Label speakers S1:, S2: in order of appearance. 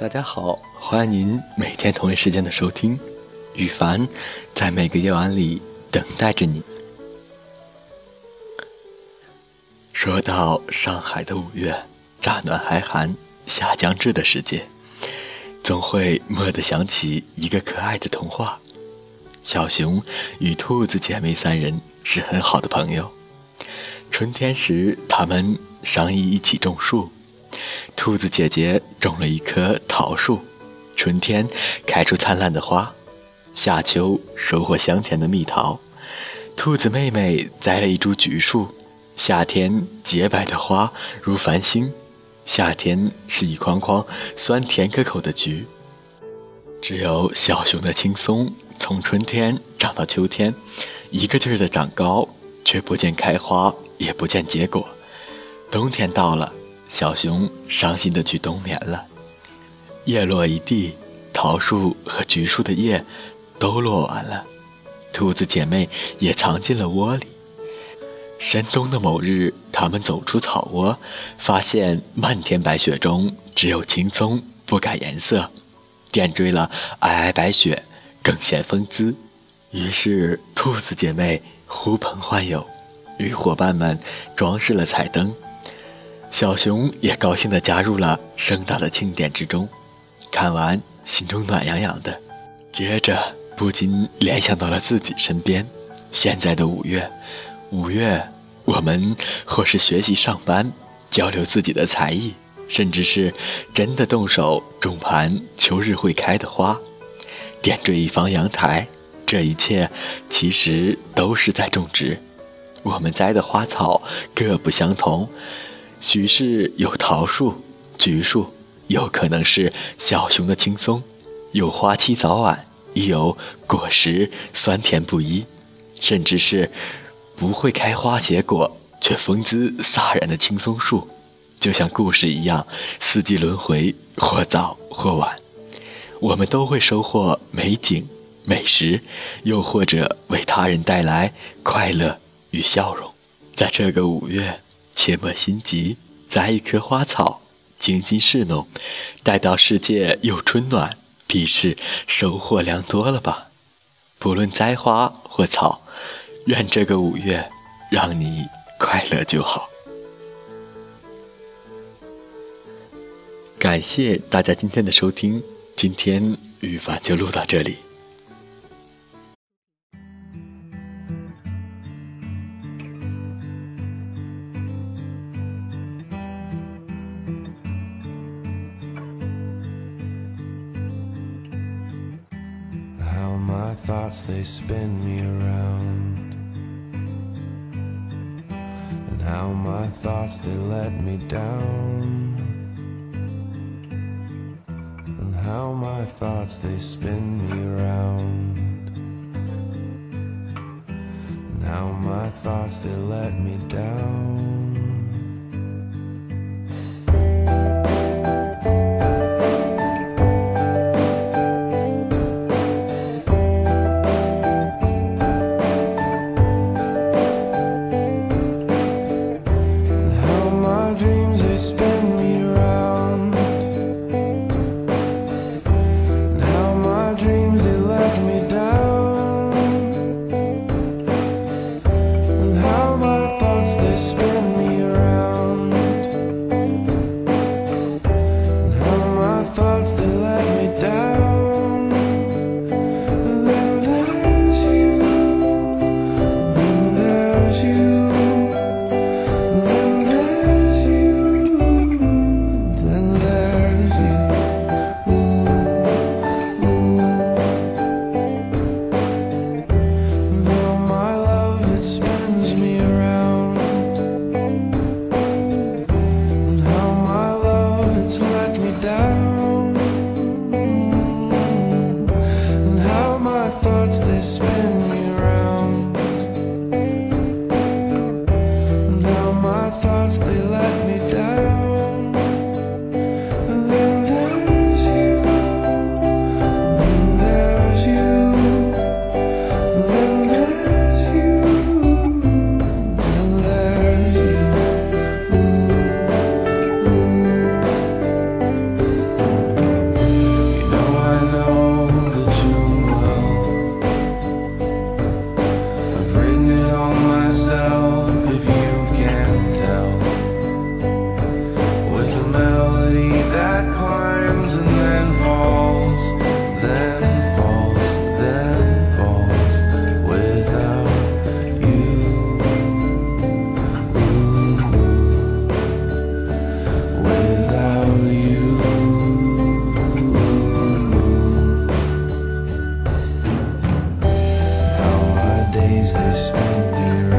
S1: 大家好，欢迎您每天同一时间的收听，羽凡在每个夜晚里等待着你。说到上海的五月，乍暖还寒，夏将至的时节，总会蓦地想起一个可爱的童话：小熊与兔子姐妹三人是很好的朋友。春天时，他们商议一起种树。兔子姐姐种了一棵桃树，春天开出灿烂的花，夏秋收获香甜的蜜桃。兔子妹妹栽了一株橘树，夏天洁白的花如繁星，夏天是一筐筐酸甜可口的橘。只有小熊的青松，从春天长到秋天，一个劲儿的长高，却不见开花。也不见结果，冬天到了，小熊伤心的去冬眠了。叶落一地，桃树和橘树的叶都落完了，兔子姐妹也藏进了窝里。深冬的某日，它们走出草窝，发现漫天白雪中只有青松不改颜色，点缀了皑皑白雪，更显风姿。于是，兔子姐妹呼朋唤友。与伙伴们装饰了彩灯，小熊也高兴地加入了盛大的庆典之中。看完，心中暖洋洋的，接着不禁联想到了自己身边现在的五月。五月，我们或是学习上班，交流自己的才艺，甚至是真的动手种盘秋日会开的花，点缀一方阳台。这一切，其实都是在种植。我们栽的花草各不相同，许是有桃树、橘树，有可能是小熊的青松，有花期早晚，亦有果实酸甜不一，甚至是不会开花结果却风姿飒然的青松树。就像故事一样，四季轮回，或早或晚，我们都会收获美景、美食，又或者为他人带来快乐。与笑容，在这个五月，切莫心急，栽一棵花草，精心侍弄，待到世界又春暖，必是收获良多了吧？不论栽花或草，愿这个五月让你快乐就好。感谢大家今天的收听，今天语法就录到这里。Thoughts they spin me around. And how my thoughts they let me down. And how my thoughts they spin me around. And how my thoughts they let me down
S2: days this spent near